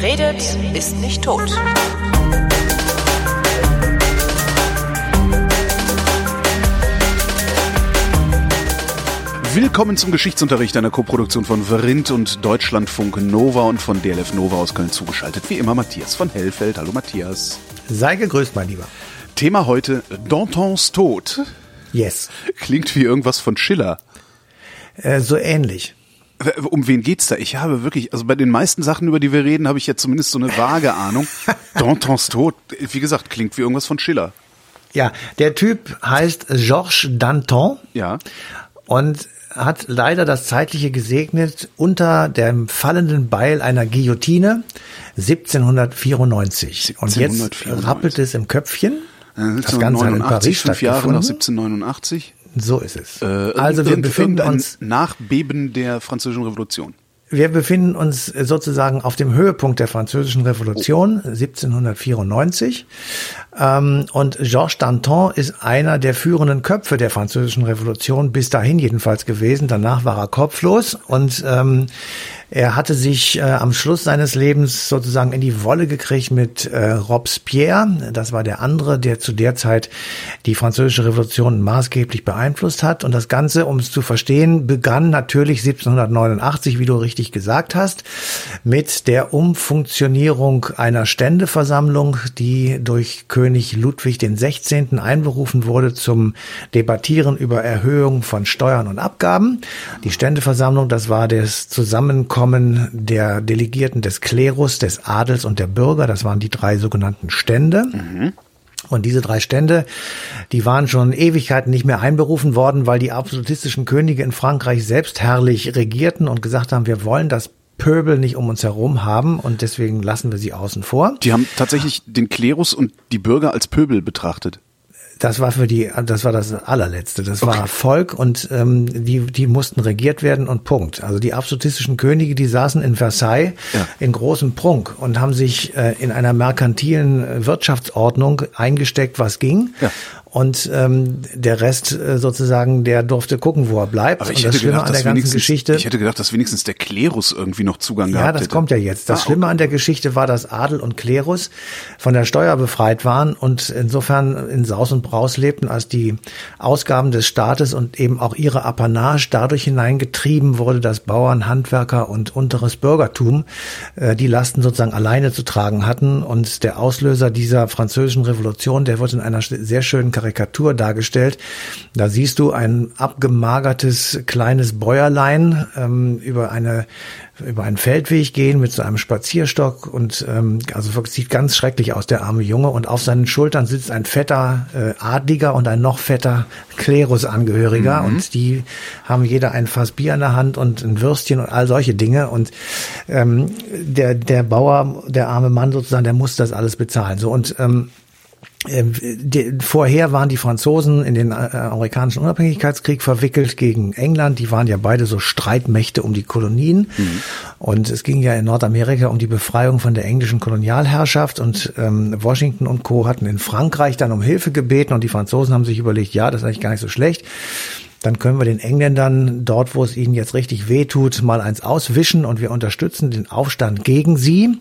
Wer redet, ist nicht tot. Willkommen zum Geschichtsunterricht einer Koproduktion von Verindt und Deutschlandfunk Nova und von DLF Nova aus Köln zugeschaltet. Wie immer Matthias von Hellfeld. Hallo Matthias. Sei gegrüßt, mein Lieber. Thema heute Dantons Tod. Yes. Klingt wie irgendwas von Schiller. Äh, so ähnlich. Um wen geht's da? Ich habe wirklich, also bei den meisten Sachen, über die wir reden, habe ich jetzt zumindest so eine vage Ahnung. Dantons Tod, wie gesagt, klingt wie irgendwas von Schiller. Ja, der Typ heißt Georges Danton. Ja. Und hat leider das Zeitliche gesegnet unter dem fallenden Beil einer Guillotine 1794. 1794. Und jetzt rappelt es im Köpfchen. Äh, das Ganze hat in Paris fünf Jahre nach 1789. So ist es. Äh, also wir befinden uns Nachbeben der Französischen Revolution. Wir befinden uns sozusagen auf dem Höhepunkt der Französischen Revolution, 1794. Ähm, und Georges Danton ist einer der führenden Köpfe der Französischen Revolution, bis dahin jedenfalls gewesen. Danach war er kopflos und ähm, er hatte sich äh, am Schluss seines Lebens sozusagen in die Wolle gekriegt mit äh, Robespierre. Das war der andere, der zu der Zeit die französische Revolution maßgeblich beeinflusst hat. Und das Ganze, um es zu verstehen, begann natürlich 1789, wie du richtig gesagt hast, mit der Umfunktionierung einer Ständeversammlung, die durch König Ludwig 16. einberufen wurde zum Debattieren über Erhöhung von Steuern und Abgaben. Die Ständeversammlung, das war das Zusammenkommen Zusammenkommen der Delegierten des Klerus, des Adels und der Bürger. Das waren die drei sogenannten Stände. Mhm. Und diese drei Stände, die waren schon Ewigkeiten nicht mehr einberufen worden, weil die absolutistischen Könige in Frankreich selbst herrlich regierten und gesagt haben, wir wollen das Pöbel nicht um uns herum haben und deswegen lassen wir sie außen vor. Die haben tatsächlich den Klerus und die Bürger als Pöbel betrachtet. Das war für die, das war das allerletzte. Das okay. war Volk und ähm, die, die mussten regiert werden und Punkt. Also die absolutistischen Könige, die saßen in Versailles ja. in großem Prunk und haben sich äh, in einer merkantilen Wirtschaftsordnung eingesteckt, was ging. Ja und ähm, der Rest äh, sozusagen, der durfte gucken, wo er bleibt. Aber ich und das Schlimme gedacht, an der ganzen Geschichte. Ich hätte gedacht, dass wenigstens der Klerus irgendwie noch Zugang ja, gehabt das hätte. kommt ja jetzt. Das ah, Schlimme okay. an der Geschichte war, dass Adel und Klerus von der Steuer befreit waren und insofern in Saus und Braus lebten, als die Ausgaben des Staates und eben auch ihre Apanage dadurch hineingetrieben wurde, dass Bauern, Handwerker und unteres Bürgertum äh, die Lasten sozusagen alleine zu tragen hatten. Und der Auslöser dieser französischen Revolution, der wird in einer sehr schönen Karikatur dargestellt. Da siehst du ein abgemagertes kleines Bäuerlein ähm, über eine über einen Feldweg gehen mit so einem Spazierstock und ähm, also sieht ganz schrecklich aus der arme Junge und auf seinen Schultern sitzt ein fetter äh, Adliger und ein noch fetter Klerusangehöriger mhm. und die haben jeder ein Fass Bier in der Hand und ein Würstchen und all solche Dinge und ähm, der der Bauer der arme Mann sozusagen der muss das alles bezahlen so und ähm, vorher waren die Franzosen in den äh, amerikanischen Unabhängigkeitskrieg verwickelt gegen England. Die waren ja beide so Streitmächte um die Kolonien. Mhm. Und es ging ja in Nordamerika um die Befreiung von der englischen Kolonialherrschaft. Und ähm, Washington und Co. hatten in Frankreich dann um Hilfe gebeten. Und die Franzosen haben sich überlegt, ja, das ist eigentlich gar nicht so schlecht dann können wir den Engländern dort, wo es ihnen jetzt richtig wehtut, mal eins auswischen und wir unterstützen den Aufstand gegen sie.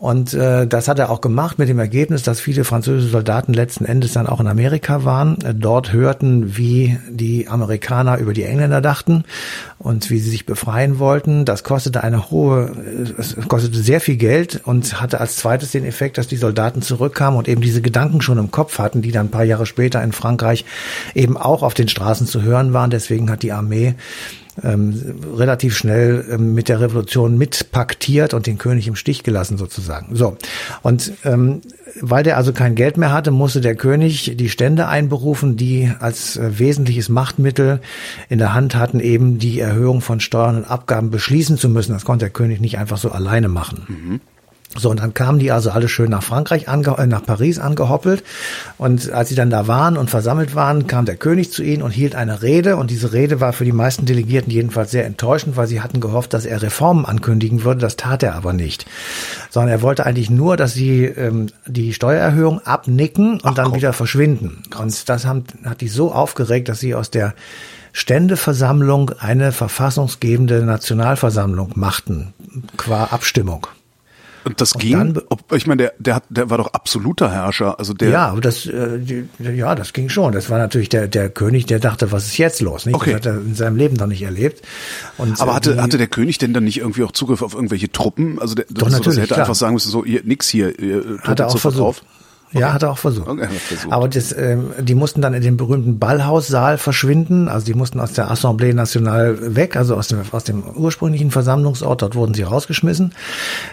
Und äh, das hat er auch gemacht mit dem Ergebnis, dass viele französische Soldaten letzten Endes dann auch in Amerika waren, äh, dort hörten, wie die Amerikaner über die Engländer dachten und wie sie sich befreien wollten. Das kostete eine hohe, äh, es kostete sehr viel Geld und hatte als zweites den Effekt, dass die Soldaten zurückkamen und eben diese Gedanken schon im Kopf hatten, die dann ein paar Jahre später in Frankreich eben auch auf den Straßen zu hören waren. Deswegen hat die Armee ähm, relativ schnell ähm, mit der Revolution mitpaktiert und den König im Stich gelassen sozusagen. So und ähm, weil der also kein Geld mehr hatte, musste der König die Stände einberufen, die als äh, wesentliches Machtmittel in der Hand hatten, eben die Erhöhung von Steuern und Abgaben beschließen zu müssen. Das konnte der König nicht einfach so alleine machen. Mhm. So, und dann kamen die also alle schön nach Frankreich, ange äh, nach Paris angehoppelt. Und als sie dann da waren und versammelt waren, kam der König zu ihnen und hielt eine Rede. Und diese Rede war für die meisten Delegierten jedenfalls sehr enttäuschend, weil sie hatten gehofft, dass er Reformen ankündigen würde. Das tat er aber nicht. Sondern er wollte eigentlich nur, dass sie ähm, die Steuererhöhung abnicken und Ach, dann wieder verschwinden. Und das haben, hat die so aufgeregt, dass sie aus der Ständeversammlung eine verfassungsgebende Nationalversammlung machten, qua Abstimmung. Und das ging, dann ob, ich meine, der, der, hat, der war doch absoluter Herrscher. Also der, Ja, aber das, äh, die, ja, das ging schon. Das war natürlich der, der König, der dachte, was ist jetzt los? Nicht? Okay. Das hat er in seinem Leben noch nicht erlebt. Und, aber äh, hatte, die- hatte der König denn dann nicht irgendwie auch Zugriff auf irgendwelche Truppen? Also der, Doch, so, natürlich, er hätte klar. einfach sagen müssen, so, ihr, nix hier, ihr, Hat er auch zu Verkauf. Versucht. Ja, hat er auch versucht. Okay, er versucht. Aber das, ähm, die mussten dann in den berühmten Ballhaussaal verschwinden. Also die mussten aus der Assemblée Nationale weg, also aus dem, aus dem ursprünglichen Versammlungsort. Dort wurden sie rausgeschmissen.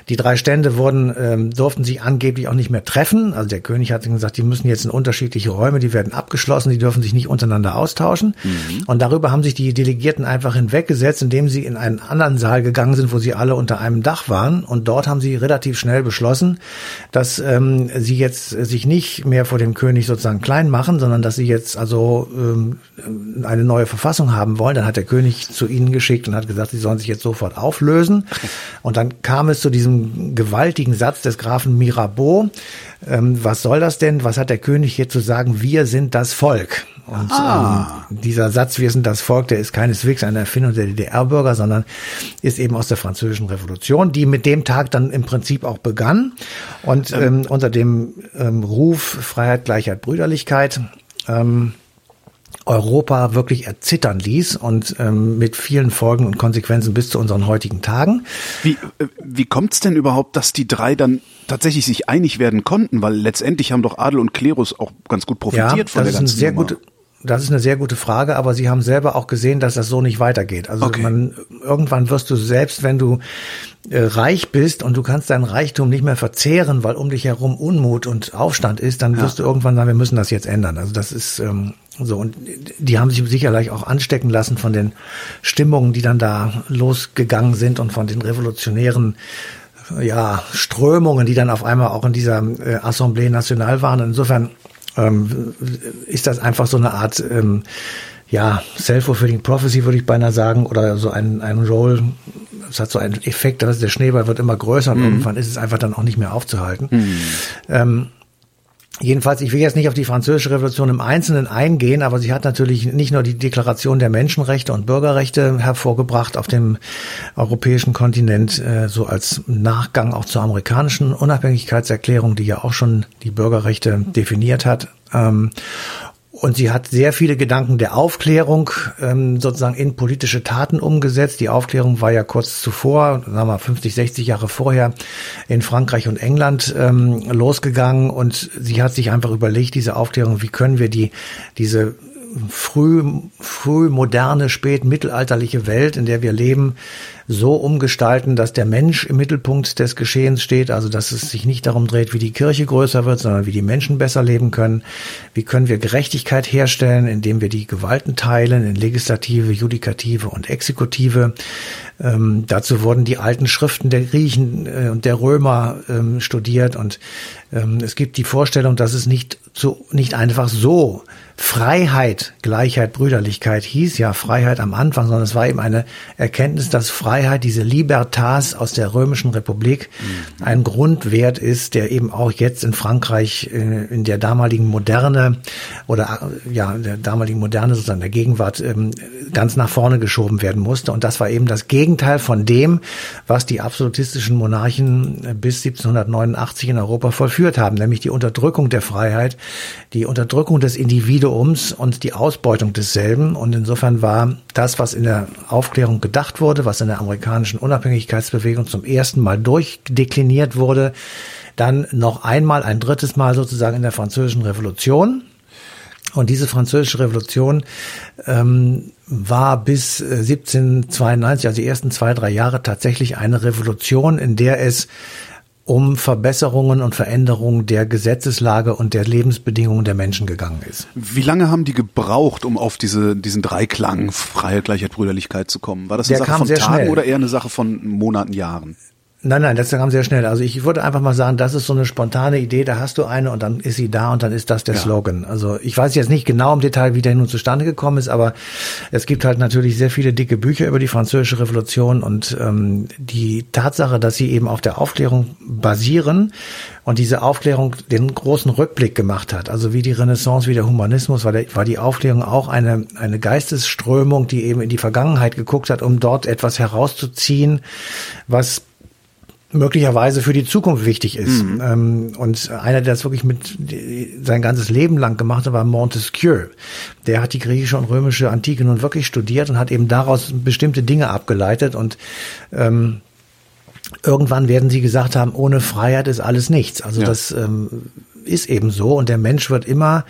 Die drei Stände wurden, ähm, durften sich angeblich auch nicht mehr treffen. Also der König hat gesagt, die müssen jetzt in unterschiedliche Räume, die werden abgeschlossen, die dürfen sich nicht untereinander austauschen. Mhm. Und darüber haben sich die Delegierten einfach hinweggesetzt, indem sie in einen anderen Saal gegangen sind, wo sie alle unter einem Dach waren. Und dort haben sie relativ schnell beschlossen, dass ähm, sie jetzt sich nicht mehr vor dem König sozusagen klein machen, sondern dass sie jetzt also ähm, eine neue Verfassung haben wollen. Dann hat der König zu ihnen geschickt und hat gesagt, sie sollen sich jetzt sofort auflösen. Und dann kam es zu diesem gewaltigen Satz des Grafen Mirabeau. Ähm, was soll das denn? Was hat der König hier zu sagen? Wir sind das Volk. Und Ah. ähm, dieser Satz, wir sind das Volk, der ist keineswegs eine Erfindung der DDR-Bürger, sondern ist eben aus der französischen Revolution, die mit dem Tag dann im Prinzip auch begann. Und ähm, unter dem ähm, Ruf Freiheit, Gleichheit, Brüderlichkeit ähm, Europa wirklich erzittern ließ und ähm, mit vielen Folgen und Konsequenzen bis zu unseren heutigen Tagen. Wie, äh, wie kommt's denn überhaupt, dass die drei dann tatsächlich sich einig werden konnten? Weil letztendlich haben doch Adel und Klerus auch ganz gut profitiert von das der ganzen sehr Nummer. gute, das ist eine sehr gute Frage, aber Sie haben selber auch gesehen, dass das so nicht weitergeht. Also Okay. man, irgendwann wirst du selbst, wenn du äh, reich bist und du kannst deinen Reichtum nicht mehr verzehren, weil um dich herum Unmut und Aufstand ist, dann wirst du irgendwann sagen, wir müssen das jetzt ändern. Also das ist ähm, so und die haben sich sicherlich auch anstecken lassen von den Stimmungen, die dann da losgegangen sind und von den revolutionären ja, Strömungen, die dann auf einmal auch in dieser äh, Assemblée Nationale waren. Insofern ähm, ist das einfach so eine Art ähm, ja, Self-fulfilling Prophecy, würde ich beinahe sagen, oder so ein, ein Roll. Es hat so einen Effekt, dass der Schneeball wird immer größer und irgendwann ist es einfach dann auch nicht mehr aufzuhalten. Ähm, Jedenfalls, ich will jetzt nicht auf die französische Revolution im Einzelnen eingehen, aber sie hat natürlich nicht nur die Deklaration der Menschenrechte und Bürgerrechte hervorgebracht auf dem europäischen Kontinent, äh, so als Nachgang auch zur amerikanischen Unabhängigkeitserklärung, die ja auch schon die Bürgerrechte definiert hat. Ähm, und sie hat sehr viele Gedanken der Aufklärung ähm, sozusagen in politische Taten umgesetzt. Die Aufklärung war ja kurz zuvor, sagen wir mal 50, 60 Jahre vorher, in Frankreich und England ähm, losgegangen. Und sie hat sich einfach überlegt, diese Aufklärung, wie können wir die diese früh, früh moderne, spät mittelalterliche Welt, in der wir leben, so umgestalten, dass der Mensch im Mittelpunkt des Geschehens steht, also dass es sich nicht darum dreht, wie die Kirche größer wird, sondern wie die Menschen besser leben können. Wie können wir Gerechtigkeit herstellen, indem wir die Gewalten teilen in Legislative, Judikative und Exekutive. Ähm, dazu wurden die alten Schriften der Griechen äh, und der Römer ähm, studiert und ähm, es gibt die Vorstellung, dass es nicht so, nicht einfach so Freiheit, Gleichheit, Brüderlichkeit hieß, ja Freiheit am Anfang, sondern es war eben eine Erkenntnis, dass Freiheit, diese Libertas aus der römischen Republik, ein Grundwert ist, der eben auch jetzt in Frankreich äh, in der damaligen Moderne oder äh, ja der damaligen Moderne sozusagen der Gegenwart ähm, ganz nach vorne geschoben werden musste. Und das war eben das Gegenteil von dem, was die absolutistischen Monarchen äh, bis 1789 in Europa vollführt haben, nämlich die Unterdrückung der Freiheit, die Unterdrückung des Individuums und die Ausbeutung desselben. Und insofern war das, was in der Aufklärung gedacht wurde, was in der amerikanischen Unabhängigkeitsbewegung zum ersten Mal durchdekliniert wurde, dann noch einmal, ein drittes Mal sozusagen in der französischen Revolution. Und diese französische Revolution ähm, war bis äh, 1792, also die ersten zwei, drei Jahre tatsächlich eine Revolution, in der es um Verbesserungen und Veränderungen der Gesetzeslage und der Lebensbedingungen der Menschen gegangen ist. Wie lange haben die gebraucht, um auf diese, diesen Dreiklang Freiheit, Gleichheit, Brüderlichkeit zu kommen? War das eine Der Sache von Tagen schnell. oder eher eine Sache von Monaten, Jahren? Nein, nein, das kam sehr schnell. Also ich würde einfach mal sagen, das ist so eine spontane Idee, da hast du eine und dann ist sie da und dann ist das der Ja. Slogan. Also ich weiß jetzt nicht genau im Detail, wie der nun zustande gekommen ist, aber es gibt halt natürlich sehr viele dicke Bücher über die französische Revolution und ähm, die Tatsache, dass sie eben auf der Aufklärung basieren und diese Aufklärung den großen Rückblick gemacht hat, also wie die Renaissance, wie der Humanismus, war, der, war die Aufklärung auch eine, eine Geistesströmung, die eben in die Vergangenheit geguckt hat, um dort etwas herauszuziehen, was möglicherweise für die Zukunft wichtig ist. Mhm. Ähm, und einer, der das wirklich mit sein ganzes Leben lang gemacht hat, war Montesquieu. Der hat die griechische und römische Antike nun wirklich studiert und hat eben daraus bestimmte Dinge abgeleitet und ähm, irgendwann werden sie gesagt haben, ohne Freiheit ist alles nichts. Also ja. das ähm, ist eben so und der Mensch wird immer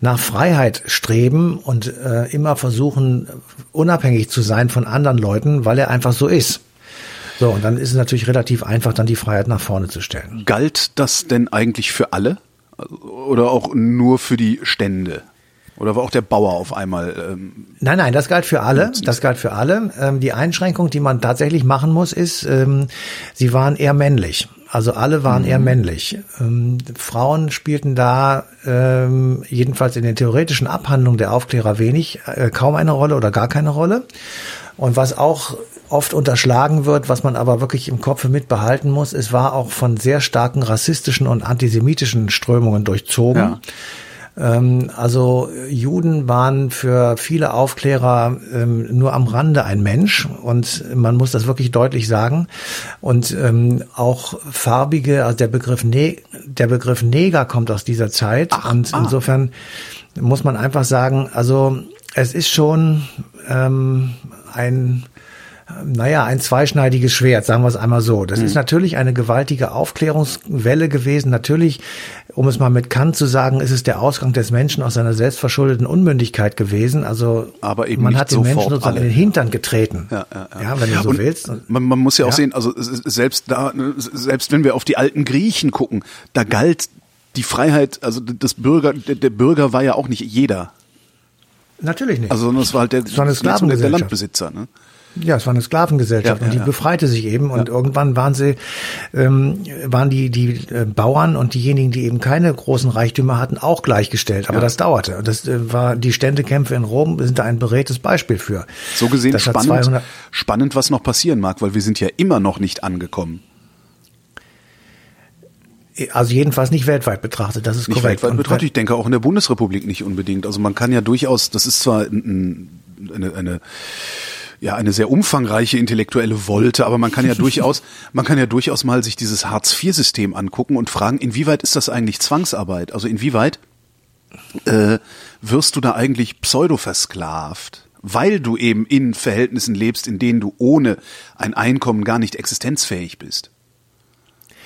nach Freiheit streben und äh, immer versuchen, unabhängig zu sein von anderen Leuten, weil er einfach so ist. So, und dann ist es natürlich relativ einfach, dann die Freiheit nach vorne zu stellen. Galt das denn eigentlich für alle? Oder auch nur für die Stände? Oder war auch der Bauer auf einmal? Ähm, nein, nein, das galt für alle. Das galt für alle. Ähm, die Einschränkung, die man tatsächlich machen muss, ist, ähm, sie waren eher männlich. Also alle waren mhm. eher männlich. Ähm, Frauen spielten da ähm, jedenfalls in den theoretischen Abhandlungen der Aufklärer wenig, äh, kaum eine Rolle oder gar keine Rolle. Und was auch oft unterschlagen wird, was man aber wirklich im Kopf mitbehalten muss, es war auch von sehr starken rassistischen und antisemitischen Strömungen durchzogen. Ja. Ähm, also Juden waren für viele Aufklärer ähm, nur am Rande ein Mensch und man muss das wirklich deutlich sagen. Und ähm, auch farbige, also der Begriff, ne der Begriff Neger kommt aus dieser Zeit Ach, und ah. insofern muss man einfach sagen, also es ist schon ähm, ein naja, ein zweischneidiges Schwert, sagen wir es einmal so. Das mhm. ist natürlich eine gewaltige Aufklärungswelle gewesen. Natürlich, um es mal mit Kant zu sagen, ist es der Ausgang des Menschen aus seiner selbstverschuldeten Unmündigkeit gewesen. Also Aber eben man hat den Menschen sozusagen alle. in den Hintern getreten. Ja, ja, ja. ja wenn du so Und willst. Man, man muss ja auch sehen, also selbst da, selbst wenn wir auf die alten Griechen gucken, da galt die Freiheit, also das Bürger, der, Bürger war ja auch nicht jeder. Natürlich nicht. Also sondern es war halt der, eine der Landbesitzer. Ne? Ja, es war eine Sklavengesellschaft ja, und die ja, befreite sich eben und irgendwann waren sie, ähm, waren die die äh, Bauern und diejenigen, die eben keine großen Reichtümer hatten, auch gleichgestellt. Aber das dauerte. Und das äh, war die Ständekämpfe in Rom sind da ein beredtes Beispiel für. So gesehen das spannend, spannend, was noch passieren mag, weil wir sind ja immer noch nicht angekommen. Also jedenfalls nicht weltweit betrachtet, das ist nicht korrekt. Weltweit betrachtet, ich denke auch in der Bundesrepublik nicht unbedingt. Also man kann ja durchaus, das ist zwar eine, eine ja eine sehr umfangreiche intellektuelle Wolte, aber man kann ja durchaus, man kann ja durchaus mal sich dieses Hartz-IV-System angucken und fragen, inwieweit ist das eigentlich Zwangsarbeit? Also inwieweit äh, wirst du da eigentlich pseudo versklavt? Weil du eben in Verhältnissen lebst, in denen du ohne ein Einkommen gar nicht existenzfähig bist.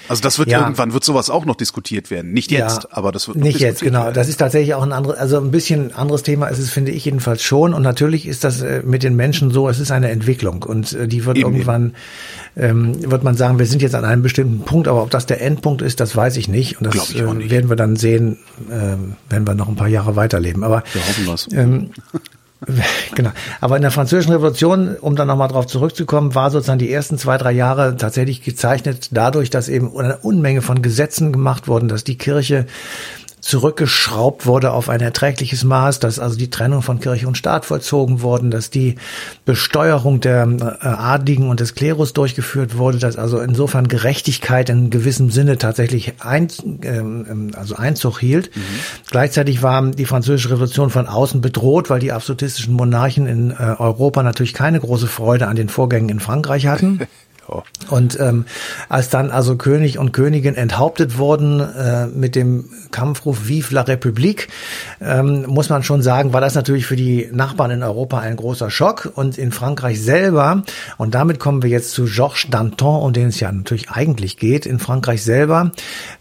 Also das wird ja. irgendwann wird sowas auch noch diskutiert werden. Nicht jetzt, ja, aber das wird nicht jetzt genau. Werden. Das ist tatsächlich auch ein anderes, also ein bisschen anderes Thema ist es, finde ich jedenfalls schon. Und natürlich ist das äh, mit den Menschen so. Es ist eine Entwicklung und äh, die wird Eben. irgendwann ähm, wird man sagen, wir sind jetzt an einem bestimmten Punkt, aber ob das der Endpunkt ist, das weiß ich nicht. Und das äh, nicht. werden wir dann sehen, äh, wenn wir noch ein paar Jahre weiterleben. Aber wir hoffen was. Ähm, Genau. Aber in der Französischen Revolution, um dann nochmal drauf zurückzukommen, war sozusagen die ersten zwei, drei Jahre tatsächlich gezeichnet dadurch, dass eben eine Unmenge von Gesetzen gemacht wurden, dass die Kirche zurückgeschraubt wurde auf ein erträgliches Maß, dass also die Trennung von Kirche und Staat vollzogen worden, dass die Besteuerung der äh, Adligen und des Klerus durchgeführt wurde, dass also insofern Gerechtigkeit in gewissem Sinne tatsächlich ein, ähm, also Einzug hielt. Mhm. Gleichzeitig war die französische Revolution von außen bedroht, weil die absolutistischen Monarchen in äh, Europa natürlich keine große Freude an den Vorgängen in Frankreich hatten. Und ähm, als dann also König und Königin enthauptet wurden äh, mit dem Kampfruf Vive la République, ähm, muss man schon sagen, war das natürlich für die Nachbarn in Europa ein großer Schock. Und in Frankreich selber, und damit kommen wir jetzt zu Georges Danton, um den es ja natürlich eigentlich geht, in Frankreich selber,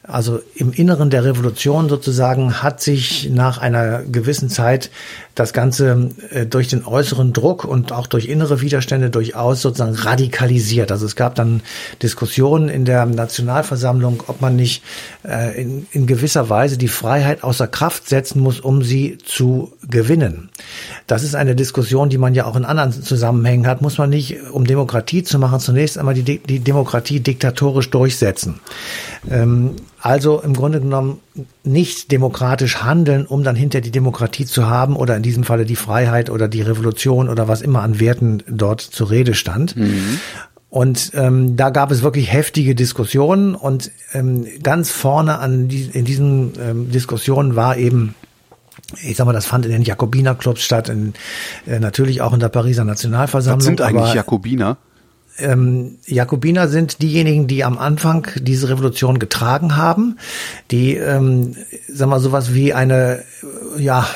also im Inneren der Revolution sozusagen, hat sich nach einer gewissen Zeit das Ganze äh, durch den äußeren Druck und auch durch innere Widerstände durchaus sozusagen radikalisiert. Also es gab dann Diskussionen in der Nationalversammlung, ob man nicht äh, in, in gewisser Weise die Freiheit außer Kraft setzen muss, um sie zu gewinnen. Das ist eine Diskussion, die man ja auch in anderen Zusammenhängen hat. Muss man nicht, um Demokratie zu machen, zunächst einmal die, die Demokratie diktatorisch durchsetzen. Ähm, also im Grunde genommen nicht demokratisch handeln, um dann hinter die Demokratie zu haben oder in diesem Falle die Freiheit oder die Revolution oder was immer an Werten dort zur Rede stand. Mhm. Und ähm, da gab es wirklich heftige Diskussionen und ähm, ganz vorne an die, in diesen ähm, Diskussionen war eben ich sag mal, das fand in den Jakobinerclubs statt, in, äh, natürlich auch in der Pariser Nationalversammlung. Was sind eigentlich Jakobiner? Ähm, Jakobiner sind diejenigen, die am Anfang diese Revolution getragen haben, die, ähm, sag mal, sowas wie eine, ja,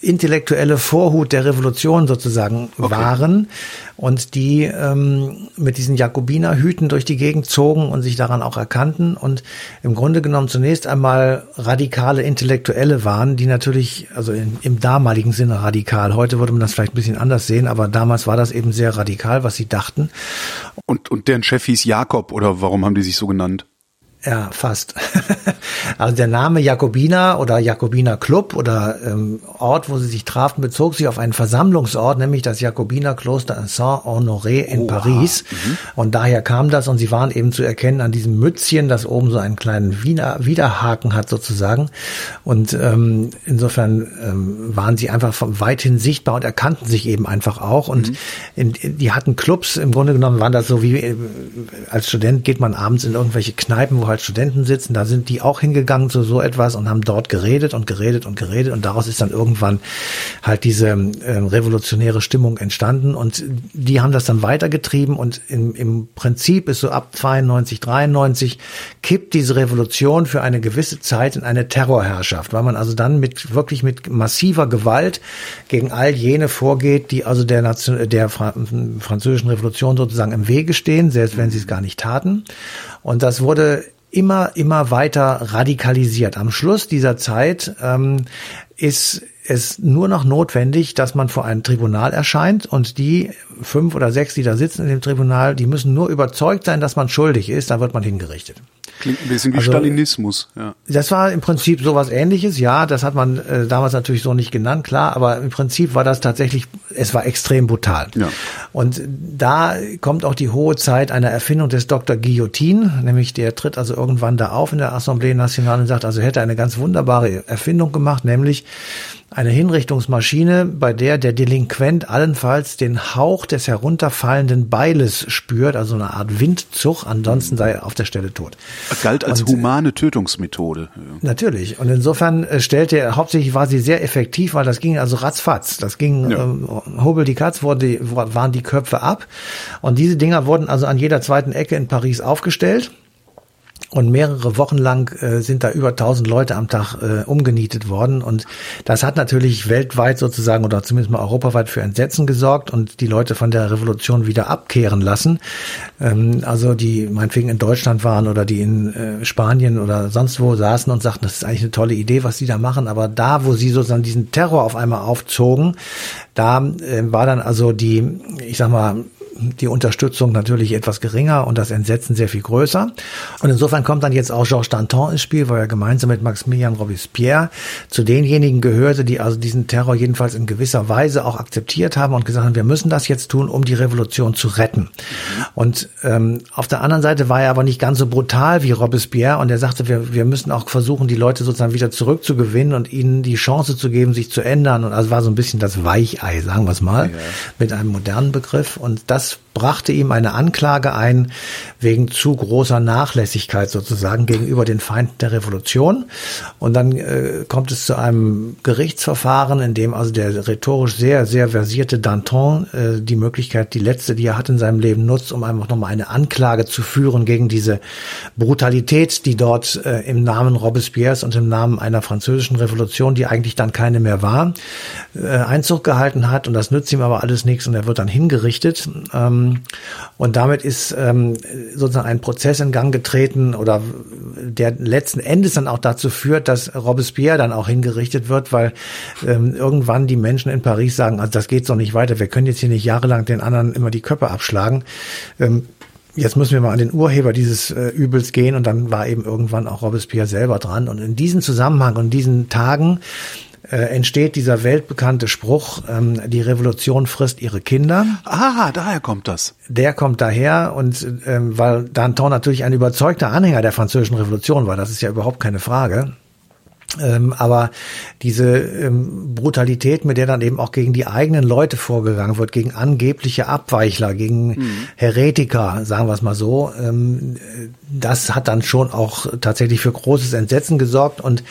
intellektuelle Vorhut der Revolution sozusagen okay. waren und die ähm, mit diesen Jakobinerhüten durch die Gegend zogen und sich daran auch erkannten und im Grunde genommen zunächst einmal radikale Intellektuelle waren, die natürlich, also in, im damaligen Sinne radikal, heute würde man das vielleicht ein bisschen anders sehen, aber damals war das eben sehr radikal, was sie dachten. Und, und deren Chef hieß Jakob oder warum haben die sich so genannt? Ja, fast. also der Name Jakobiner oder Jakobiner Club oder ähm, Ort, wo sie sich trafen, bezog sich auf einen Versammlungsort, nämlich das Jakobinerkloster Saint-Honoré in oh, Paris. Mhm. Und daher kam das und sie waren eben zu erkennen an diesem Mützchen, das oben so einen kleinen Wiener Widerhaken hat sozusagen. Und ähm, insofern ähm, waren sie einfach weithin sichtbar und erkannten sich eben einfach auch. Und mhm. in, in, die hatten Clubs, im Grunde genommen waren das so wie äh, als Student geht man abends in irgendwelche Kneipen, wo halt Studenten sitzen, da sind die auch hingegangen zu so etwas und haben dort geredet und geredet und geredet und daraus ist dann irgendwann halt diese äh, revolutionäre Stimmung entstanden und die haben das dann weitergetrieben und im, im Prinzip ist so ab 92, 93 kippt diese Revolution für eine gewisse Zeit in eine Terrorherrschaft, weil man also dann mit wirklich mit massiver Gewalt gegen all jene vorgeht, die also der, Nation, der französischen Revolution sozusagen im Wege stehen, selbst wenn sie es gar nicht taten. Und das wurde immer, immer weiter radikalisiert. Am Schluss dieser Zeit ähm, ist es nur noch notwendig, dass man vor einem Tribunal erscheint und die fünf oder sechs, die da sitzen in dem Tribunal, die müssen nur überzeugt sein, dass man schuldig ist, dann wird man hingerichtet. Klingt ein bisschen wie also, Stalinismus, ja. Das war im Prinzip sowas ähnliches, ja, das hat man äh, damals natürlich so nicht genannt, klar, aber im Prinzip war das tatsächlich, es war extrem brutal. Ja. Und da kommt auch die hohe Zeit einer Erfindung des Dr. Guillotine, nämlich der tritt also irgendwann da auf in der Assemblée Nationale und sagt, also hätte eine ganz wunderbare Erfindung gemacht, nämlich eine Hinrichtungsmaschine, bei der der Delinquent allenfalls den Hauch des herunterfallenden Beiles spürt, also eine Art Windzug, ansonsten sei er auf der Stelle tot. Galt als und, humane Tötungsmethode. Natürlich. Und insofern äh, stellte er, hauptsächlich war sie sehr effektiv, weil das ging also ratzfatz. Das ging, ja. ähm, hobel die Katz, wurde, waren die Köpfe ab. Und diese Dinger wurden also an jeder zweiten Ecke in Paris aufgestellt. Und mehrere Wochen lang äh, sind da über 1000 Leute am Tag äh, umgenietet worden. Und das hat natürlich weltweit sozusagen oder zumindest mal europaweit für Entsetzen gesorgt und die Leute von der Revolution wieder abkehren lassen. Ähm, also die meinetwegen in Deutschland waren oder die in äh, Spanien oder sonst wo saßen und sagten, das ist eigentlich eine tolle Idee, was sie da machen. Aber da, wo sie sozusagen diesen Terror auf einmal aufzogen, da äh, war dann also die, ich sag mal, die Unterstützung natürlich etwas geringer und das Entsetzen sehr viel größer. Und insofern kommt dann jetzt auch Georges Danton ins Spiel, weil er gemeinsam mit Maximilian Robespierre zu denjenigen gehörte, die also diesen Terror jedenfalls in gewisser Weise auch akzeptiert haben und gesagt haben, wir müssen das jetzt tun, um die Revolution zu retten. Und ähm, auf der anderen Seite war er aber nicht ganz so brutal wie Robespierre und er sagte, wir, wir müssen auch versuchen, die Leute sozusagen wieder zurückzugewinnen und ihnen die Chance zu geben, sich zu ändern. Und also war so ein bisschen das Weichei, sagen wir es mal, ja. mit einem modernen Begriff. Und das brachte ihm eine Anklage ein wegen zu großer Nachlässigkeit sozusagen gegenüber den Feinden der Revolution. Und dann äh, kommt es zu einem Gerichtsverfahren, in dem also der rhetorisch sehr, sehr versierte Danton äh, die Möglichkeit, die letzte, die er hat in seinem Leben nutzt, um einfach nochmal eine Anklage zu führen gegen diese Brutalität, die dort äh, im Namen Robespierres und im Namen einer französischen Revolution, die eigentlich dann keine mehr war, äh, Einzug gehalten hat. Und das nützt ihm aber alles nichts und er wird dann hingerichtet. Ähm, und damit ist ähm, sozusagen ein Prozess in Gang getreten oder der letzten Endes dann auch dazu führt, dass Robespierre dann auch hingerichtet wird, weil ähm, irgendwann die Menschen in Paris sagen, also das geht so nicht weiter, wir können jetzt hier nicht jahrelang den anderen immer die Köpfe abschlagen. Ähm, jetzt müssen wir mal an den Urheber dieses äh, Übels gehen und dann war eben irgendwann auch Robespierre selber dran. Und in diesem Zusammenhang und diesen Tagen äh, entsteht dieser weltbekannte Spruch, ähm, die Revolution frisst ihre Kinder. Ah, daher kommt das. Der kommt daher und ähm, weil Danton natürlich ein überzeugter Anhänger der französischen Revolution war, das ist ja überhaupt keine Frage. Ähm, aber diese ähm, Brutalität, mit der dann eben auch gegen die eigenen Leute vorgegangen wird, gegen angebliche Abweichler, gegen mhm. Heretiker, sagen wir es mal so, ähm, das hat dann schon auch tatsächlich für großes Entsetzen gesorgt und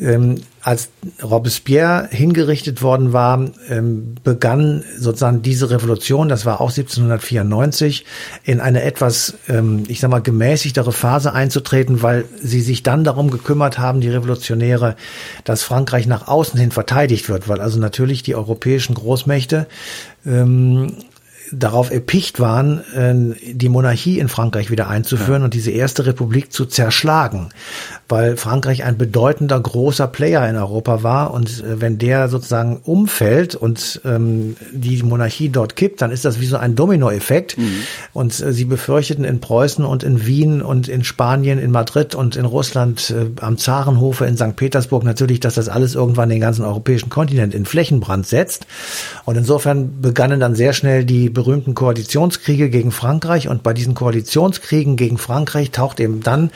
ähm, als Robespierre hingerichtet worden war, ähm, begann sozusagen diese Revolution, das war auch 1794, in eine etwas, ähm, ich sag mal, gemäßigtere Phase einzutreten, weil sie sich dann darum gekümmert haben, die Revolutionäre, dass Frankreich nach außen hin verteidigt wird, weil also natürlich die europäischen Großmächte ähm, darauf erpicht waren, äh, die Monarchie in Frankreich wieder einzuführen ja. und diese erste Republik zu zerschlagen, weil Frankreich ein bedeutender großer Player in Europa war und äh, wenn der sozusagen umfällt und ähm, die Monarchie dort kippt, dann ist das wie so ein Dominoeffekt mhm. und äh, sie befürchteten in Preußen und in Wien und in Spanien, in Madrid und in Russland am Zarenhofe in St. Petersburg natürlich, dass das alles irgendwann den ganzen europäischen Kontinent in Flächenbrand setzt und insofern begannen dann sehr schnell die berühmten Koalitionskriege gegen Frankreich und bei diesen Koalitionskriegen gegen Frankreich taucht eben dann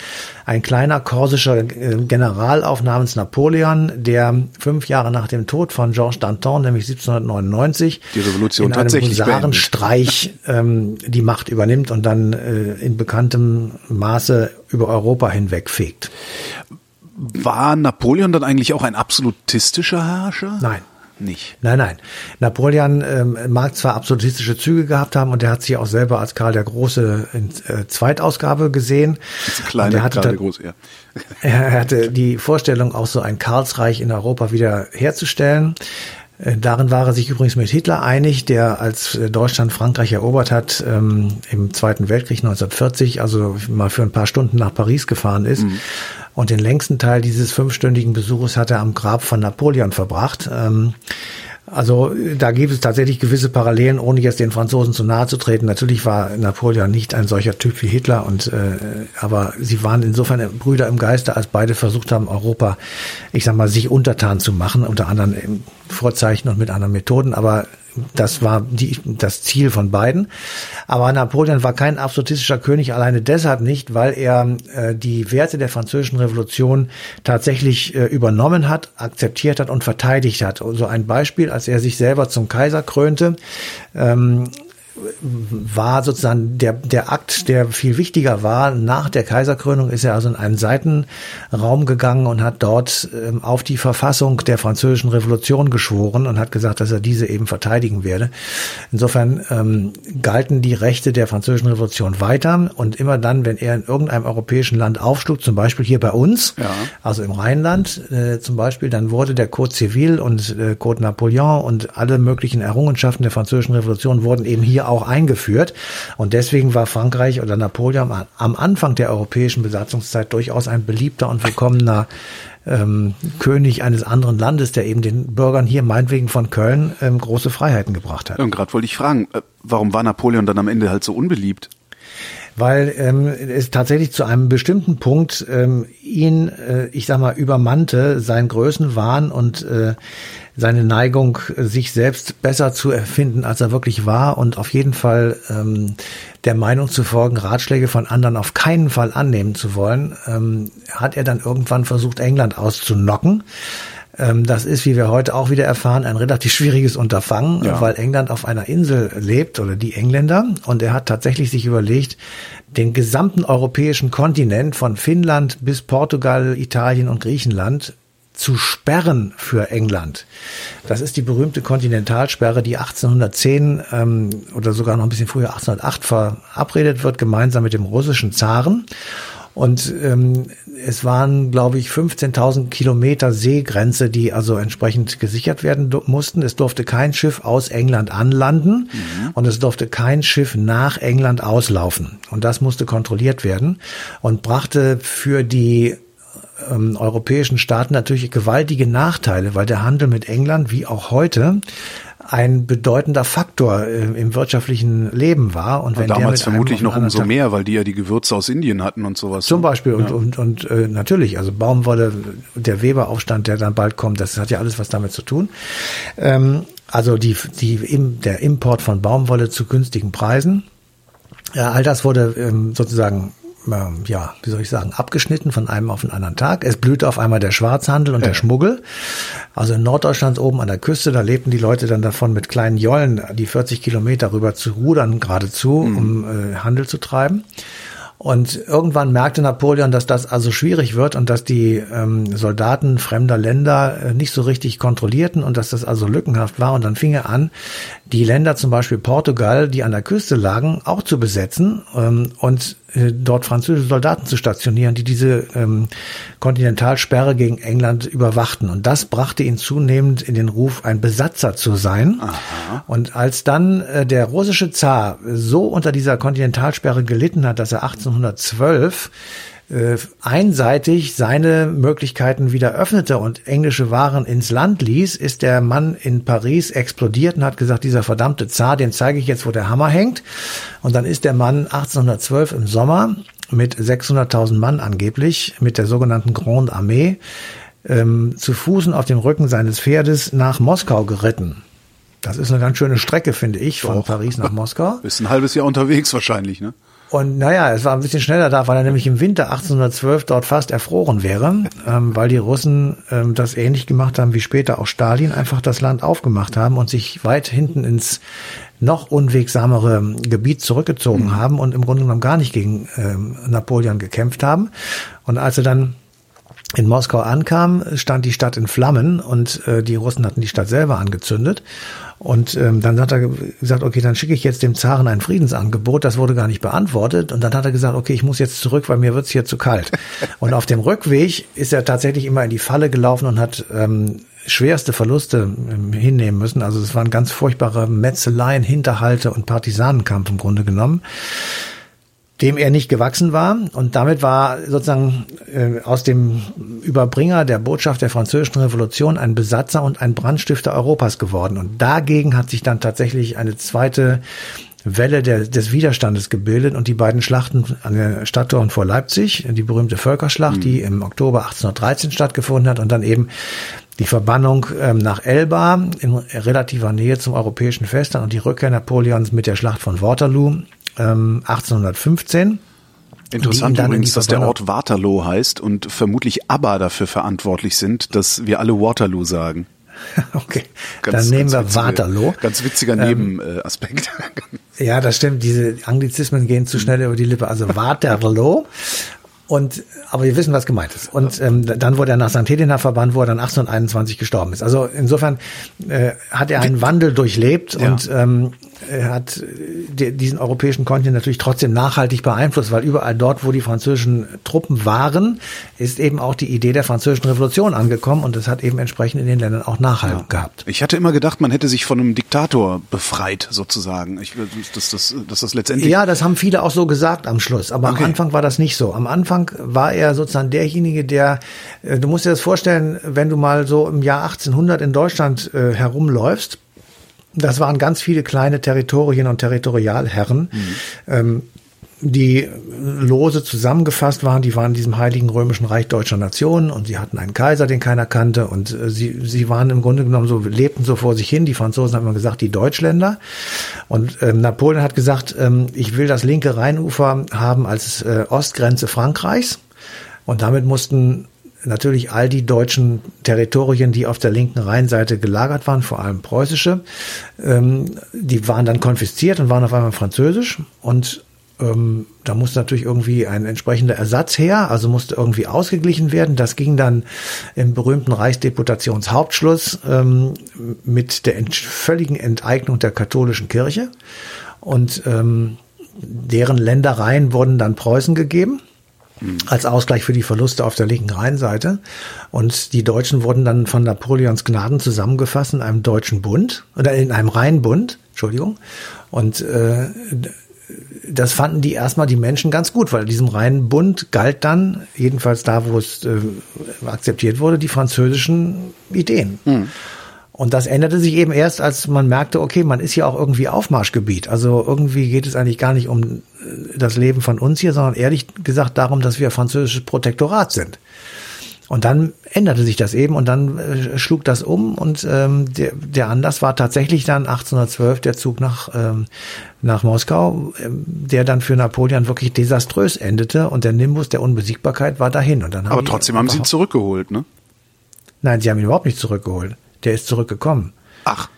ein kleiner korsischer äh, General auf namens Napoleon, der fünf Jahre nach dem Tod von Georges Danton, nämlich 1799, die Revolution in einem Husarenstreich ähm, die Macht übernimmt und dann äh, in bekanntem Maße über Europa hinwegfegt. War Napoleon dann eigentlich auch ein absolutistischer Herrscher? Nein nicht. Nein, nein. Napoleon ähm, mag zwar absolutistische Züge gehabt haben und er hat sich auch selber als Karl der Große in äh, Zweitausgabe gesehen. Das kleine Karl der Große, ja. Er hatte die Vorstellung, auch so ein Karlsreich in Europa wieder herzustellen. Äh, darin war er sich übrigens mit Hitler einig, der als äh, Deutschland Frankreich erobert hat ähm, im Zweiten Weltkrieg 1940, also mal für ein paar Stunden nach Paris gefahren ist. Mhm. Und den längsten Teil dieses fünfstündigen Besuches hat er am Grab von Napoleon verbracht. Ähm, also da gibt es tatsächlich gewisse Parallelen, ohne jetzt den Franzosen zu nahe zu treten. Natürlich war Napoleon nicht ein solcher Typ wie Hitler, und äh, aber sie waren insofern Brüder im Geiste, als beide versucht haben, Europa, ich sag mal, sich untertan zu machen, unter anderem im Vorzeichen und mit anderen Methoden. Aber das war die, das Ziel von beiden. Aber Napoleon war kein absolutistischer König alleine deshalb nicht, weil er äh, die Werte der französischen Revolution tatsächlich äh, übernommen hat, akzeptiert hat und verteidigt hat. So also ein Beispiel, als er sich selber zum Kaiser krönte, ähm, war sozusagen der, der Akt, der viel wichtiger war. Nach der Kaiserkrönung ist er also in einen Seitenraum gegangen und hat dort ähm, auf die Verfassung der französischen Revolution geschworen und hat gesagt, dass er diese eben verteidigen werde. Insofern ähm, galten die Rechte der französischen Revolution weiter und immer dann, wenn er in irgendeinem europäischen Land aufschlug, zum Beispiel hier bei uns, ja. also im Rheinland äh, zum Beispiel, dann wurde der Code Civil und äh, Code Napoleon und alle möglichen Errungenschaften der französischen Revolution wurden eben hier auch eingeführt. Und deswegen war Frankreich oder Napoleon am Anfang der europäischen Besatzungszeit durchaus ein beliebter und willkommener ähm, König eines anderen Landes, der eben den Bürgern hier meinetwegen von Köln ähm, große Freiheiten gebracht hat. Und gerade wollte ich fragen, äh, warum war Napoleon dann am Ende halt so unbeliebt? Weil ähm, es tatsächlich zu einem bestimmten Punkt ähm, ihn, äh, ich sag mal, übermannte, sein Größenwahn und äh, seine Neigung, sich selbst besser zu erfinden, als er wirklich war und auf jeden Fall ähm, der Meinung zu folgen, Ratschläge von anderen auf keinen Fall annehmen zu wollen, ähm, hat er dann irgendwann versucht, England auszunocken. Ähm, das ist, wie wir heute auch wieder erfahren, ein relativ schwieriges Unterfangen, ja. weil England auf einer Insel lebt oder die Engländer. Und er hat tatsächlich sich überlegt, den gesamten europäischen Kontinent von Finnland bis Portugal, Italien und Griechenland zu sperren für England. Das ist die berühmte Kontinentalsperre, die 1810 ähm, oder sogar noch ein bisschen früher 1808 verabredet wird, gemeinsam mit dem russischen Zaren. Und ähm, es waren, glaube ich, 15.000 Kilometer Seegrenze, die also entsprechend gesichert werden mussten. Es durfte kein Schiff aus England anlanden mhm. und es durfte kein Schiff nach England auslaufen. Und das musste kontrolliert werden und brachte für die ähm, europäischen Staaten natürlich gewaltige Nachteile, weil der Handel mit England wie auch heute ein bedeutender Faktor äh, im wirtschaftlichen Leben war. Und wenn und damals vermutlich noch umso Tag mehr, weil die ja die Gewürze aus Indien hatten und sowas. Zum? Beispiel ja. und, und, und äh, natürlich, also Baumwolle, der Weberaufstand, der dann bald kommt, das hat ja alles was damit zu tun. Ähm, also die, die, im, der Import von Baumwolle zu günstigen Preisen. Ja, all das wurde ähm, sozusagen ähm, ja, wie soll ich sagen, abgeschnitten von einem auf den anderen Tag. Es blühte auf einmal der Schwarzhandel und ja. der Schmuggel. Also in Norddeutschland oben an der Küste, da lebten die Leute dann davon mit kleinen Jollen, die 40 Kilometer rüber zu rudern geradezu, mhm. um äh, Handel zu treiben. Und irgendwann merkte Napoleon, dass das also schwierig wird und dass die ähm, Soldaten fremder Länder äh, nicht so richtig kontrollierten und dass das also lückenhaft war. Und dann fing er an, die Länder zum Beispiel Portugal, die an der Küste lagen, auch zu besetzen ähm, und dort französische Soldaten zu stationieren, die diese ähm, Kontinentalsperre gegen England überwachten. Und das brachte ihn zunehmend in den Ruf, ein Besatzer zu sein. Aha. Und als dann äh, der russische Zar so unter dieser Kontinentalsperre gelitten hat, dass er 1812 äh, einseitig seine Möglichkeiten wieder öffnete und englische Waren ins Land ließ, ist der Mann in Paris explodiert und hat gesagt, dieser verdammte Zar, den zeige ich jetzt, wo der Hammer hängt. Und dann ist der Mann 1812 im Sommer mit 600.000 Mann angeblich, mit der sogenannten Grande Armee, ähm, zu Fußen auf dem Rücken seines Pferdes nach Moskau geritten. Das ist eine ganz schöne Strecke, finde ich, von Doch. Paris nach Moskau. Ist ein halbes Jahr unterwegs wahrscheinlich, ne? Und naja, es war ein bisschen schneller da, weil er nämlich im Winter 1812 dort fast erfroren wäre, ähm, weil die Russen ähm, das ähnlich gemacht haben wie später auch Stalin, einfach das Land aufgemacht haben und sich weit hinten ins noch unwegsamere Gebiet zurückgezogen mhm. haben und im Grunde genommen gar nicht gegen ähm, Napoleon gekämpft haben. Und als er dann in Moskau ankam, stand die Stadt in Flammen und äh, die Russen hatten die Stadt selber angezündet. Und ähm, dann hat er gesagt, okay, dann schicke ich jetzt dem Zaren ein Friedensangebot. Das wurde gar nicht beantwortet. Und dann hat er gesagt, okay, ich muss jetzt zurück, weil mir wird's hier zu kalt. Und auf dem Rückweg ist er tatsächlich immer in die Falle gelaufen und hat ähm, schwerste Verluste ähm, hinnehmen müssen. Also es waren ganz furchtbare Metzeleien, Hinterhalte und Partisanenkampf im Grunde genommen dem er nicht gewachsen war. Und damit war sozusagen äh, aus dem Überbringer der Botschaft der französischen Revolution ein Besatzer und ein Brandstifter Europas geworden. Und dagegen hat sich dann tatsächlich eine zweite Welle der, des Widerstandes gebildet und die beiden Schlachten an der Stadttor und vor Leipzig, die berühmte Völkerschlacht, mhm. die im Oktober 1813 stattgefunden hat und dann eben die Verbannung ähm, nach Elba in relativer Nähe zum europäischen Festland und die Rückkehr Napoleons mit der Schlacht von Waterloo ähm, 1815. Interessant übrigens, dass der Ort Waterloo heißt und vermutlich ABBA dafür verantwortlich sind, dass wir alle Waterloo sagen. Okay, ganz, dann nehmen wir witzige, Waterloo. Ganz witziger ähm, Nebenaspekt. ja, das stimmt. Diese Anglizismen gehen zu schnell über die Lippe. Also Waterloo. Und aber wir wissen, was gemeint ist. Und ähm, dann wurde er nach St. Helena verbannt, wo er dann 1821 gestorben ist. Also insofern äh, hat er einen Wandel durchlebt ja. und ähm, hat diesen europäischen Kontinent natürlich trotzdem nachhaltig beeinflusst, weil überall dort, wo die französischen Truppen waren, ist eben auch die Idee der französischen Revolution angekommen und das hat eben entsprechend in den Ländern auch Nachhalt ja. gehabt. Ich hatte immer gedacht, man hätte sich von einem Diktator befreit, sozusagen. Ich, dass, das, dass das letztendlich. Ja, das haben viele auch so gesagt am Schluss, aber okay. am Anfang war das nicht so. Am Anfang war er sozusagen derjenige, der, äh, du musst dir das vorstellen, wenn du mal so im Jahr 1800 in Deutschland äh, herumläufst, das waren ganz viele kleine Territorien und Territorialherren, mhm. ähm, die lose zusammengefasst waren. Die waren in diesem heiligen römischen Reich deutscher Nationen und sie hatten einen Kaiser, den keiner kannte und äh, sie, sie waren im Grunde genommen so, lebten so vor sich hin. Die Franzosen haben immer gesagt, die Deutschländer. Und ähm, Napoleon hat gesagt, ähm, ich will das linke Rheinufer haben als äh, Ostgrenze Frankreichs. Und damit mussten natürlich all die deutschen Territorien, die auf der linken Rheinseite gelagert waren, vor allem preußische, ähm, die waren dann konfisziert und waren auf einmal französisch. Und ähm, da musste natürlich irgendwie ein entsprechender Ersatz her, also musste irgendwie ausgeglichen werden. Das ging dann im berühmten Reichsdeputationshauptschluss ähm, mit der ent völligen Enteignung der katholischen Kirche. Und ähm, deren Ländereien wurden dann Preußen gegeben als Ausgleich für die Verluste auf der linken Rheinseite. Und die Deutschen wurden dann von Napoleons Gnaden zusammengefasst in einem deutschen Bund oder in einem Rheinbund, Entschuldigung. Und äh, das fanden die erstmal die Menschen ganz gut, weil diesem Rheinbund galt dann, jedenfalls da, wo es äh, akzeptiert wurde, die französischen Ideen. Mhm. Und das änderte sich eben erst, als man merkte, okay, man ist hier auch irgendwie Aufmarschgebiet. Also irgendwie geht es eigentlich gar nicht um äh, das Leben von uns hier, sondern ehrlich gesagt darum, dass wir französisches Protektorat sind. Und dann änderte sich das eben und dann äh, schlug das um und ähm, der, der Anlass war tatsächlich dann 1812 der Zug nach, ähm, nach Moskau, ähm, der dann für Napoleon wirklich desaströs endete und der Nimbus der Unbesiegbarkeit war dahin. Und dann Aber trotzdem haben sie ihn zurückgeholt, ne? Nein, sie haben ihn überhaupt nicht zurückgeholt. Der ist zurückgekommen. Ach.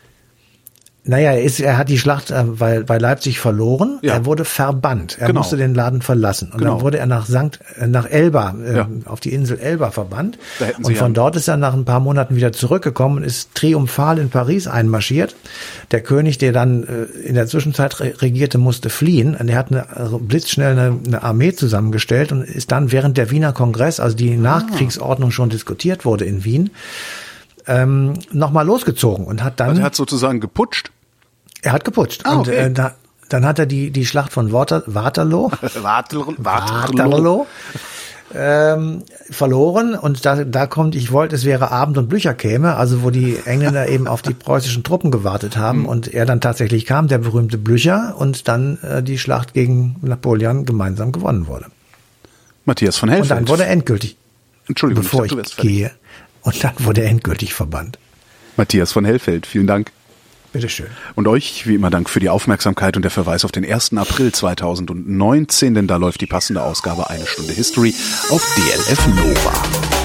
Naja, er, ist, er hat die Schlacht äh, bei, bei Leipzig verloren. Ja. Er wurde verbannt. Er Genau. musste den Laden verlassen. Und Genau. dann wurde er nach Sankt, äh, nach Elba, äh, Ja. auf die Insel Elba verbannt. Und ja- von dort ist er nach ein paar Monaten wieder zurückgekommen und ist triumphal in Paris einmarschiert. Der König, der dann äh, in der Zwischenzeit re regierte, musste fliehen. Und er hat eine, also blitzschnell eine, eine Armee zusammengestellt und ist dann während der Wiener Kongress, also die Nachkriegsordnung schon diskutiert wurde in Wien, ähm, nochmal losgezogen und hat dann Also er hat sozusagen geputscht. er hat geputscht. Ah, und okay. äh, da, dann hat er die, die Schlacht von Water, Waterloo, Waterloo. Waterloo ähm, verloren. Und da, da kommt, ich wollte, es wäre Abend und Blücher käme, also wo die Engländer eben auf die preußischen Truppen gewartet haben Hm. und er dann tatsächlich kam, der berühmte Blücher, und dann äh, die Schlacht gegen Napoleon gemeinsam gewonnen wurde. Matthias von Und Hellfeld. dann wurde er endgültig, Entschuldigung, bevor ich ich, dachte, fertig. gehe, und dann wurde er endgültig verbannt. Matthias von Hellfeld, vielen Dank. Bitteschön. Und euch, wie immer, Dank für die Aufmerksamkeit und der Verweis auf den 1. April 2019, denn da läuft die passende Ausgabe Eine Stunde History auf DLF Nova.